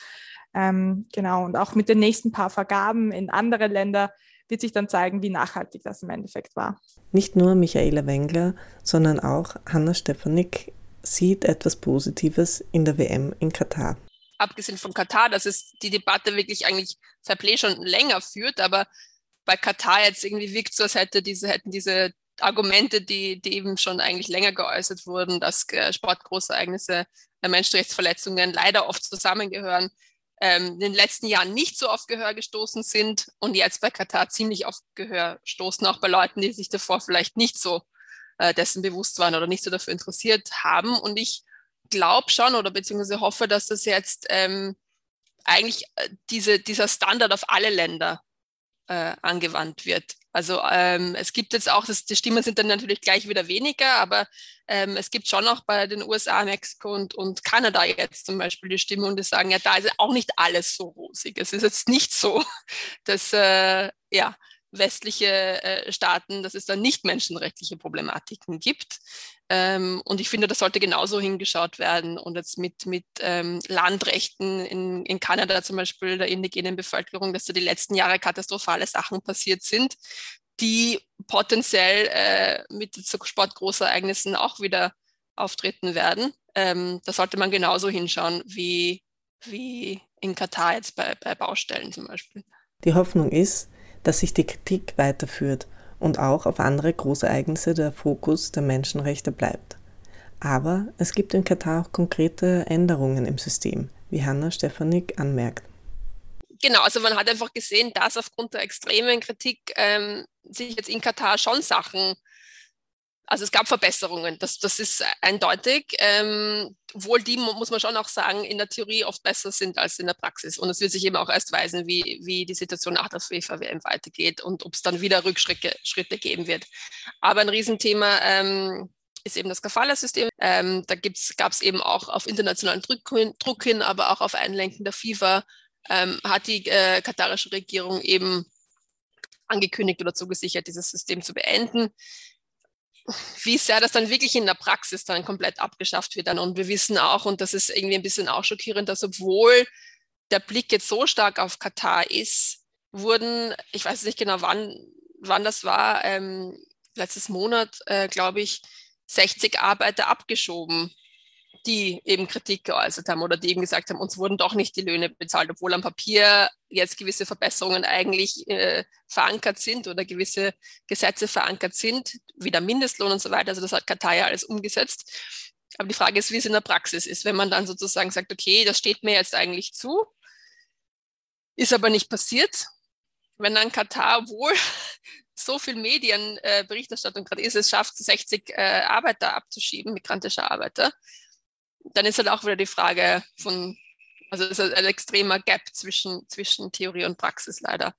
Ähm, genau, und auch mit den nächsten paar Vergaben in andere Länder wird sich dann zeigen, wie nachhaltig das im Endeffekt war. Nicht nur Michaela Wengler, sondern auch Hanna Stefanik sieht etwas Positives in der WM in Katar. Abgesehen von Katar, dass es die Debatte wirklich eigentlich Fairplay schon länger führt, aber bei Katar jetzt irgendwie wirkt so, als hätte diese, hätten diese Argumente, die, die eben schon eigentlich länger geäußert wurden, dass äh, Sportgroßereignisse, äh, Menschenrechtsverletzungen leider oft zusammengehören, ähm, in den letzten Jahren nicht so oft Gehör gestoßen sind und jetzt bei Katar ziemlich oft Gehör stoßen, auch bei Leuten, die sich davor vielleicht nicht so äh, dessen bewusst waren oder nicht so dafür interessiert haben. Und ich glaube schon oder beziehungsweise hoffe, dass das jetzt ähm, eigentlich äh, diese, dieser Standard auf alle Länder äh, angewandt wird. Also ähm, es gibt jetzt auch, das, die Stimmen sind dann natürlich gleich wieder weniger, aber ähm, es gibt schon auch bei den USA, Mexiko und, und Kanada jetzt zum Beispiel die Stimmung, die sagen, ja, da ist auch nicht alles so rosig. Es ist jetzt nicht so, dass äh, ja, westliche äh, Staaten, dass es da nicht menschenrechtliche Problematiken gibt. Ähm, und ich finde, das sollte genauso hingeschaut werden. Und jetzt mit, mit ähm, Landrechten in, in Kanada zum Beispiel, der indigenen Bevölkerung, dass da die letzten Jahre katastrophale Sachen passiert sind, die potenziell äh, mit so Sportgroßereignissen auch wieder auftreten werden. Ähm, da sollte man genauso hinschauen wie, wie in Katar jetzt bei, bei Baustellen zum Beispiel. Die Hoffnung ist, dass sich die Kritik weiterführt und auch auf andere Großereignisse der Fokus der Menschenrechte bleibt. Aber es gibt in Katar auch konkrete Änderungen im System, wie Hanna Stefanik anmerkt. Genau, also man hat einfach gesehen, dass aufgrund der extremen Kritik ähm, sich jetzt in Katar schon Sachen also es gab Verbesserungen, das, das ist eindeutig. Ähm, obwohl die, muss man schon auch sagen, in der Theorie oft besser sind als in der Praxis. Und es wird sich eben auch erst weisen, wie, wie die Situation nach der FIFA-WM weitergeht und ob es dann wieder Rückschritte Schritte geben wird. Aber ein Riesenthema ähm, ist eben das Kafala-System. Ähm, da gab es eben auch auf internationalen Druck hin, Druck hin, aber auch auf Einlenken der FIFA, ähm, hat die äh, katarische Regierung eben angekündigt oder zugesichert, dieses System zu beenden wie sehr das dann wirklich in der Praxis dann komplett abgeschafft wird. Dann. Und wir wissen auch, und das ist irgendwie ein bisschen auch schockierend, dass obwohl der Blick jetzt so stark auf Katar ist, wurden, ich weiß nicht genau, wann, wann das war, ähm, letztes Monat, äh, glaube ich, 60 Arbeiter abgeschoben die eben Kritik geäußert haben oder die eben gesagt haben, uns wurden doch nicht die Löhne bezahlt, obwohl am Papier jetzt gewisse Verbesserungen eigentlich äh, verankert sind oder gewisse Gesetze verankert sind, wie der Mindestlohn und so weiter. Also das hat Katar ja alles umgesetzt. Aber die Frage ist, wie es in der Praxis ist, wenn man dann sozusagen sagt, okay, das steht mir jetzt eigentlich zu, ist aber nicht passiert. Wenn dann Katar, obwohl so viel Medienberichterstattung äh, gerade ist, es schafft, 60 äh, Arbeiter abzuschieben, migrantische Arbeiter, dann ist halt auch wieder die Frage von, also es ist ein extremer Gap zwischen, zwischen Theorie und Praxis leider.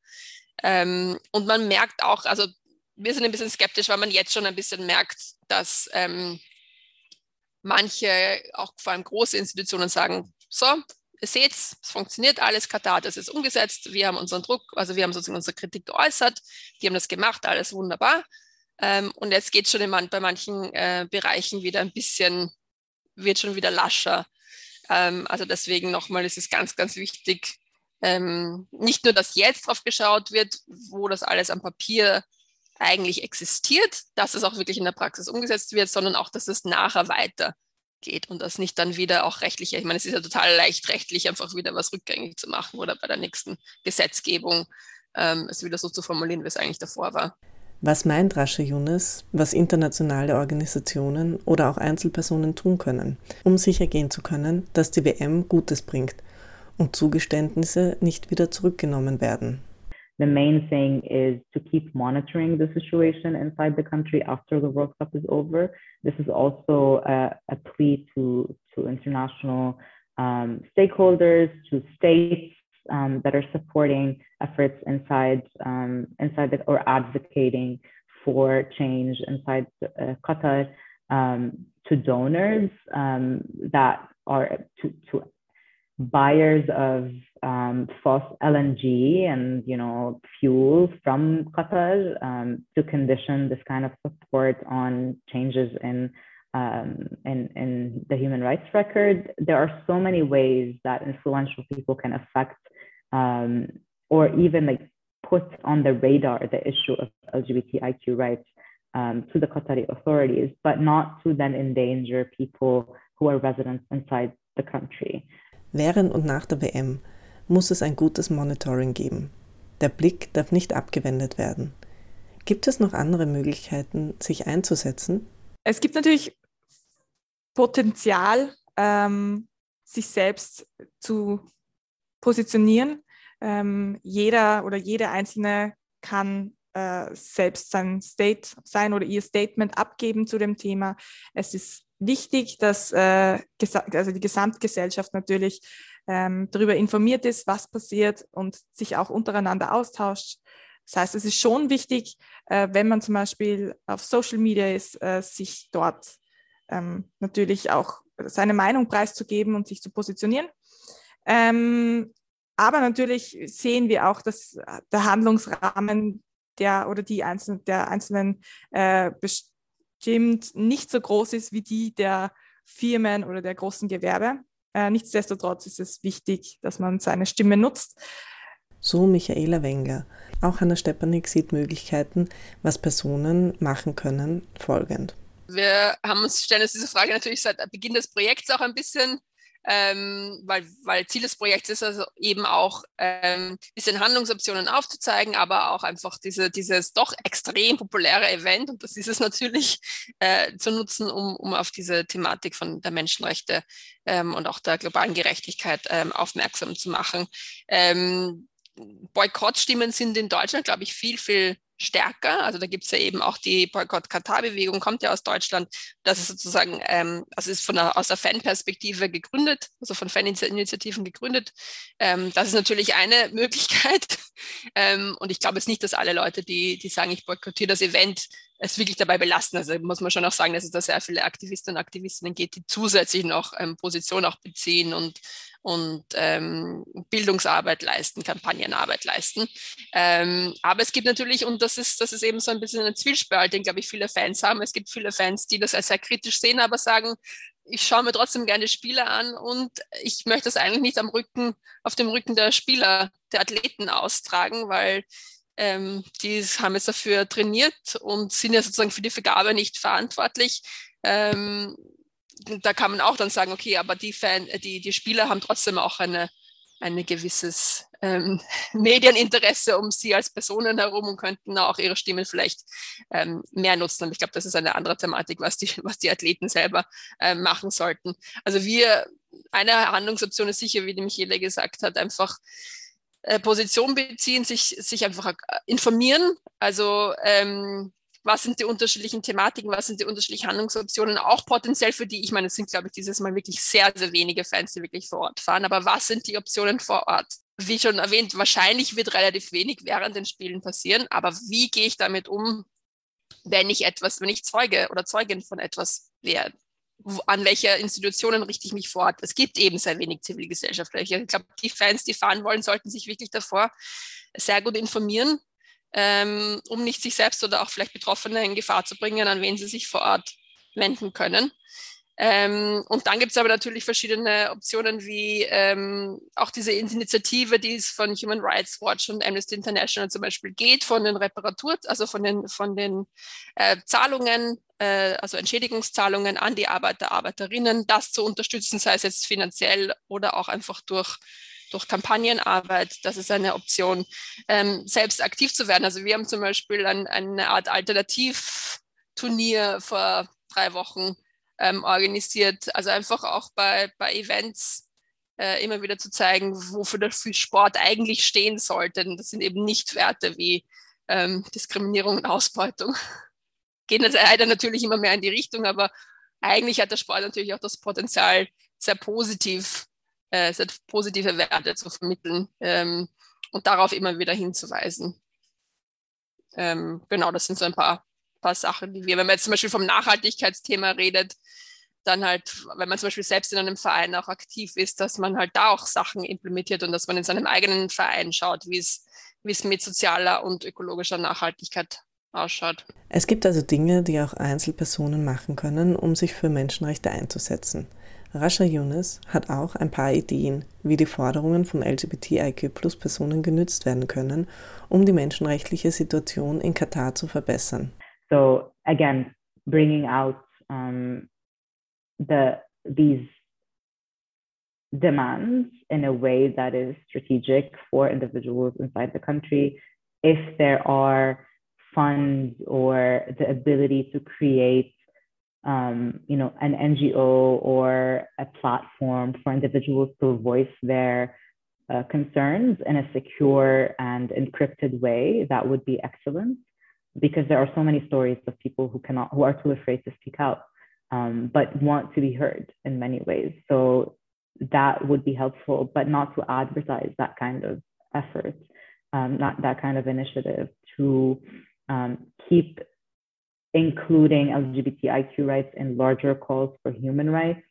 Ähm, und man merkt auch, also wir sind ein bisschen skeptisch, weil man jetzt schon ein bisschen merkt, dass ähm, manche, auch vor allem große Institutionen sagen, so, ihr seht, es funktioniert alles, Katar das jetzt umgesetzt, wir haben unseren Druck, also wir haben sozusagen unsere Kritik geäußert, die haben das gemacht, alles wunderbar. Ähm, und jetzt geht schon bei manchen äh, Bereichen wieder ein bisschen wird schon wieder lascher. Ähm, also deswegen nochmal ist es ganz, ganz wichtig, ähm, nicht nur, dass jetzt drauf geschaut wird, wo das alles am Papier eigentlich existiert, dass es auch wirklich in der Praxis umgesetzt wird, sondern auch, dass es nachher weitergeht und das nicht dann wieder auch rechtlich, ich meine, es ist ja total leicht rechtlich einfach wieder was rückgängig zu machen oder bei der nächsten Gesetzgebung ähm, es wieder so zu formulieren, wie es eigentlich davor war. Was meint Rasche Yunus, was internationale Organisationen oder auch Einzelpersonen tun können, um sicher gehen zu können, dass die WM Gutes bringt und Zugeständnisse nicht wieder zurückgenommen werden? The main thing is to keep monitoring the situation inside the country after the World Cup is over. This is also a, a plea to, to international um, stakeholders, to states, um, that are supporting efforts inside um, inside the, or advocating for change inside uh, Qatar um, to donors um, that are to, to buyers of um, fossil LNG and you know fuel from Qatar um, to condition this kind of support on changes in um, in, in the human rights record. There are so many ways that influential people can affect um, or even like put on the radar the issue of LGBTIQ rights um, to the Qatari authorities, but not to then endanger people who are residents inside the country. Während und nach der WM muss es ein gutes Monitoring geben. Der Blick darf nicht abgewendet werden. Gibt es noch andere Möglichkeiten, sich einzusetzen? Es gibt natürlich Potenzial, ähm, sich selbst zu positionieren. Ähm, jeder oder jede Einzelne kann äh, selbst sein State sein oder ihr Statement abgeben zu dem Thema. Es ist wichtig, dass äh, also die Gesamtgesellschaft natürlich ähm, darüber informiert ist, was passiert und sich auch untereinander austauscht. Das heißt, es ist schon wichtig, äh, wenn man zum Beispiel auf Social Media ist, äh, sich dort ähm, natürlich auch seine Meinung preiszugeben und sich zu positionieren. Ähm, aber natürlich sehen wir auch, dass der Handlungsrahmen der oder die einzelnen, der einzelnen äh, bestimmt nicht so groß ist wie die der Firmen oder der großen Gewerbe. Äh, nichtsdestotrotz ist es wichtig, dass man seine Stimme nutzt. So Michaela Wenger. Auch Hanna Stepanik sieht Möglichkeiten, was Personen machen können, folgend. Wir haben uns, stellen uns diese Frage natürlich seit Beginn des Projekts auch ein bisschen ähm, weil, weil Ziel des Projekts ist also eben auch ähm, bisschen Handlungsoptionen aufzuzeigen, aber auch einfach diese, dieses doch extrem populäre Event, und das ist es natürlich, äh, zu nutzen, um, um auf diese Thematik von der Menschenrechte ähm, und auch der globalen Gerechtigkeit ähm, aufmerksam zu machen. Ähm, Boykottstimmen sind in Deutschland, glaube ich, viel, viel stärker. Also da gibt es ja eben auch die Boykott-Katar-Bewegung, kommt ja aus Deutschland. Das ist sozusagen, ähm, also ist von der, aus der Fanperspektive gegründet, also von Faninitiativen gegründet. Ähm, das ist natürlich eine Möglichkeit. Ähm, und ich glaube jetzt nicht, dass alle Leute, die, die sagen, ich boykottiere das Event, es wirklich dabei belasten. Also muss man schon auch sagen, dass es da sehr viele Aktivisten und Aktivistinnen geht, die zusätzlich noch ähm, Position auch beziehen und und ähm, Bildungsarbeit leisten, Kampagnenarbeit leisten. Ähm, aber es gibt natürlich, und das ist, das ist eben so ein bisschen ein Zwiespalt, den, glaube ich, viele Fans haben. Es gibt viele Fans, die das als sehr kritisch sehen, aber sagen, ich schaue mir trotzdem gerne Spiele an und ich möchte das eigentlich nicht am Rücken, auf dem Rücken der Spieler, der Athleten austragen, weil ähm, die haben jetzt dafür trainiert und sind ja sozusagen für die Vergabe nicht verantwortlich. Ähm, da kann man auch dann sagen, okay, aber die, Fan, äh, die, die Spieler haben trotzdem auch eine, ein gewisses ähm, Medieninteresse um sie als Personen herum und könnten auch ihre Stimmen vielleicht ähm, mehr nutzen. Und ich glaube, das ist eine andere Thematik, was die, was die Athleten selber ähm, machen sollten. Also wir, eine Handlungsoption ist sicher, wie die Michele gesagt hat, einfach äh, Position beziehen, sich, sich einfach äh, informieren. Also ähm, was sind die unterschiedlichen Thematiken, was sind die unterschiedlichen Handlungsoptionen, auch potenziell für die, ich meine, es sind, glaube ich, dieses Mal wirklich sehr, sehr wenige Fans, die wirklich vor Ort fahren, aber was sind die Optionen vor Ort? Wie schon erwähnt, wahrscheinlich wird relativ wenig während den Spielen passieren, aber wie gehe ich damit um, wenn ich etwas, wenn ich Zeuge oder Zeugin von etwas werde? an welche Institutionen richte ich mich vor Ort? Es gibt eben sehr wenig Zivilgesellschaftliche. Ich glaube, die Fans, die fahren wollen, sollten sich wirklich davor sehr gut informieren ähm, um nicht sich selbst oder auch vielleicht Betroffene in Gefahr zu bringen, an wen sie sich vor Ort wenden können. Ähm, und dann gibt es aber natürlich verschiedene Optionen, wie ähm, auch diese Initiative, die es von Human Rights Watch und Amnesty International zum Beispiel geht, von den Reparatur, also von den, von den äh, Zahlungen, äh, also Entschädigungszahlungen an die Arbeiter, Arbeiterinnen, das zu unterstützen, sei es jetzt finanziell oder auch einfach durch durch Kampagnenarbeit, das ist eine Option, ähm, selbst aktiv zu werden. Also wir haben zum Beispiel ein, eine Art Alternativturnier vor drei Wochen ähm, organisiert, also einfach auch bei, bei Events äh, immer wieder zu zeigen, wofür der Sport eigentlich stehen sollte. Und das sind eben nicht Werte wie ähm, Diskriminierung und Ausbeutung. Gehen leider natürlich immer mehr in die Richtung, aber eigentlich hat der Sport natürlich auch das Potenzial, sehr positiv äh, positive Werte zu vermitteln ähm, und darauf immer wieder hinzuweisen. Ähm, genau, das sind so ein paar, paar Sachen, die wir, wenn man jetzt zum Beispiel vom Nachhaltigkeitsthema redet, dann halt, wenn man zum Beispiel selbst in einem Verein auch aktiv ist, dass man halt da auch Sachen implementiert und dass man in seinem eigenen Verein schaut, wie es, wie es mit sozialer und ökologischer Nachhaltigkeit ausschaut. Es gibt also Dinge, die auch Einzelpersonen machen können, um sich für Menschenrechte einzusetzen. Rasha Yunus hat auch ein paar Ideen, wie die Forderungen von LGBTIQ-Plus-Personen genützt werden können, um die menschenrechtliche Situation in Katar zu verbessern. So again, bringing out um, the these demands in a way that is strategic for individuals inside the country. If there are funds or the ability to create um, you know, an NGO or a platform for individuals to voice their uh, concerns in a secure and encrypted way, that would be excellent because there are so many stories of people who cannot, who are too afraid to speak out, um, but want to be heard in many ways. So that would be helpful, but not to advertise that kind of effort, um, not that kind of initiative to um, keep including LGBTIQ rights and larger calls for human rights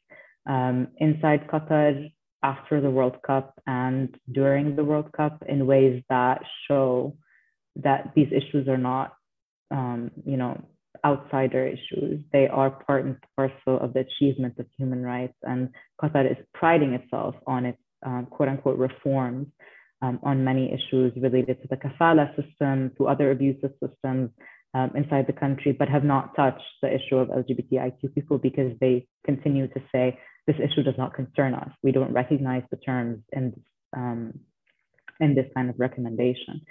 um, inside Qatar after the World Cup and during the World Cup in ways that show that these issues are not, um, you know, outsider issues. They are part and parcel of the achievement of human rights. And Qatar is priding itself on its um, quote unquote reforms um, on many issues related to the kafala system, to other abusive systems, um, inside the country, but have not touched the issue of LGBTIQ people because they continue to say this issue does not concern us. We don't recognize the terms in this, um, in this kind of recommendation.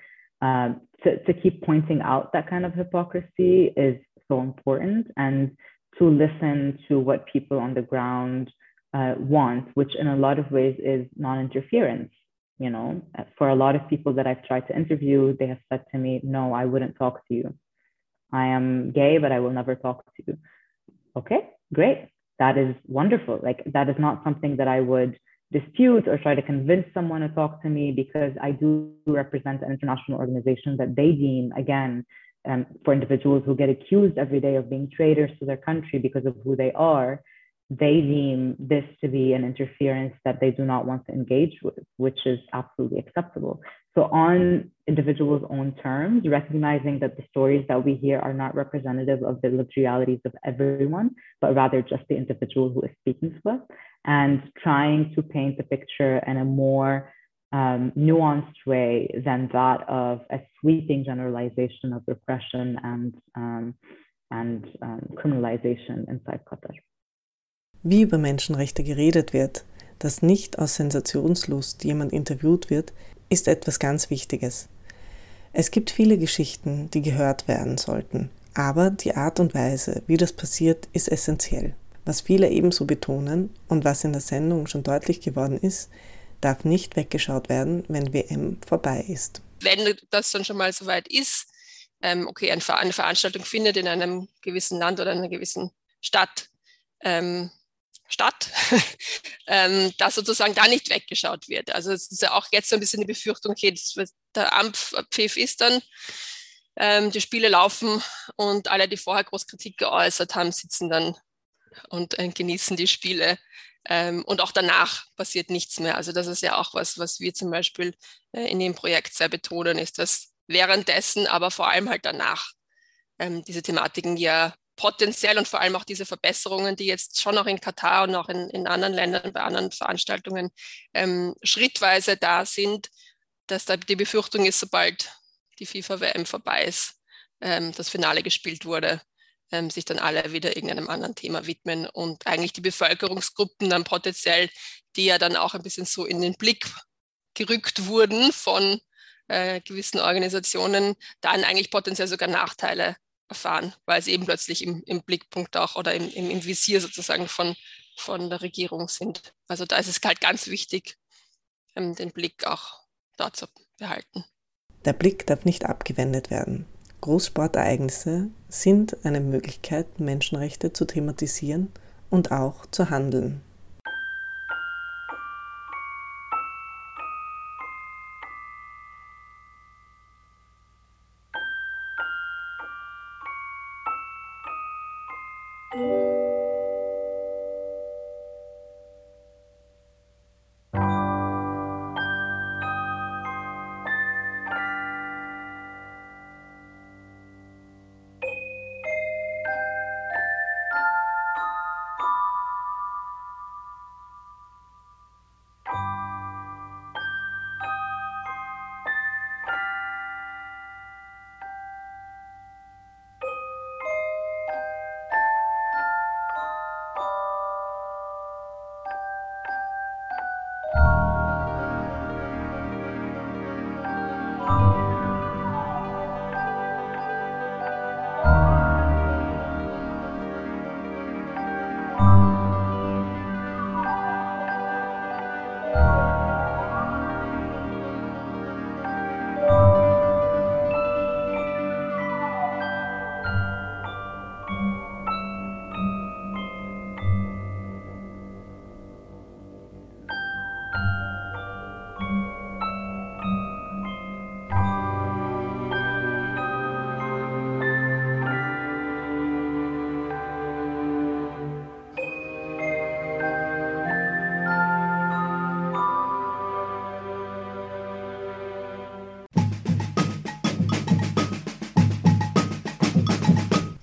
Um, to, to keep pointing out that kind of hypocrisy is so important, and to listen to what people on the ground uh, want, which in a lot of ways is non-interference. you know, for a lot of people that I've tried to interview, they have said to me, no, I wouldn't talk to you. I am gay, but I will never talk to you. Okay, great. That is wonderful. Like, that is not something that I would dispute or try to convince someone to talk to me because I do represent an international organization that they deem, again, um, for individuals who get accused every day of being traitors to their country because of who they are, they deem this to be an interference that they do not want to engage with, which is absolutely acceptable. So, on individuals' own terms, recognizing that the stories that we hear are not representative of the lived realities of everyone, but rather just the individual who is speaking to us, and trying to paint the picture in a more um, nuanced way than that of a sweeping generalization of repression and, um, and um, criminalization inside Qatar. Wie über Menschenrechte geredet wird, dass nicht aus Sensationslust jemand interviewt wird, ist etwas ganz Wichtiges. Es gibt viele Geschichten, die gehört werden sollten, aber die Art und Weise, wie das passiert, ist essentiell. Was viele ebenso betonen und was in der Sendung schon deutlich geworden ist, darf nicht weggeschaut werden, wenn WM vorbei ist. Wenn das dann schon mal soweit ist, ähm, okay, eine Veranstaltung findet in einem gewissen Land oder einer gewissen Stadt ähm, statt, ähm, dass sozusagen da nicht weggeschaut wird. Also es ist ja auch jetzt so ein bisschen die Befürchtung, okay, der Ampfpfiff ist dann, ähm, die Spiele laufen und alle, die vorher Großkritik geäußert haben, sitzen dann und äh, genießen die Spiele. Ähm, und auch danach passiert nichts mehr. Also das ist ja auch was, was wir zum Beispiel äh, in dem Projekt sehr betonen, ist, dass währenddessen, aber vor allem halt danach ähm, diese Thematiken ja potenziell und vor allem auch diese Verbesserungen, die jetzt schon auch in Katar und auch in, in anderen Ländern bei anderen Veranstaltungen ähm, schrittweise da sind, dass da die Befürchtung ist, sobald die FIFA-WM vorbei ist, ähm, das Finale gespielt wurde, ähm, sich dann alle wieder irgendeinem anderen Thema widmen und eigentlich die Bevölkerungsgruppen dann potenziell, die ja dann auch ein bisschen so in den Blick gerückt wurden von äh, gewissen Organisationen, dann eigentlich potenziell sogar Nachteile erfahren, weil sie eben plötzlich im, im Blickpunkt auch oder im, im, im, Visier sozusagen von, von der Regierung sind. Also da ist es halt ganz wichtig, ähm, den Blick auch dort zu behalten. Der Blick darf nicht abgewendet werden. Großsportereignisse sind eine Möglichkeit, Menschenrechte zu thematisieren und auch zu handeln.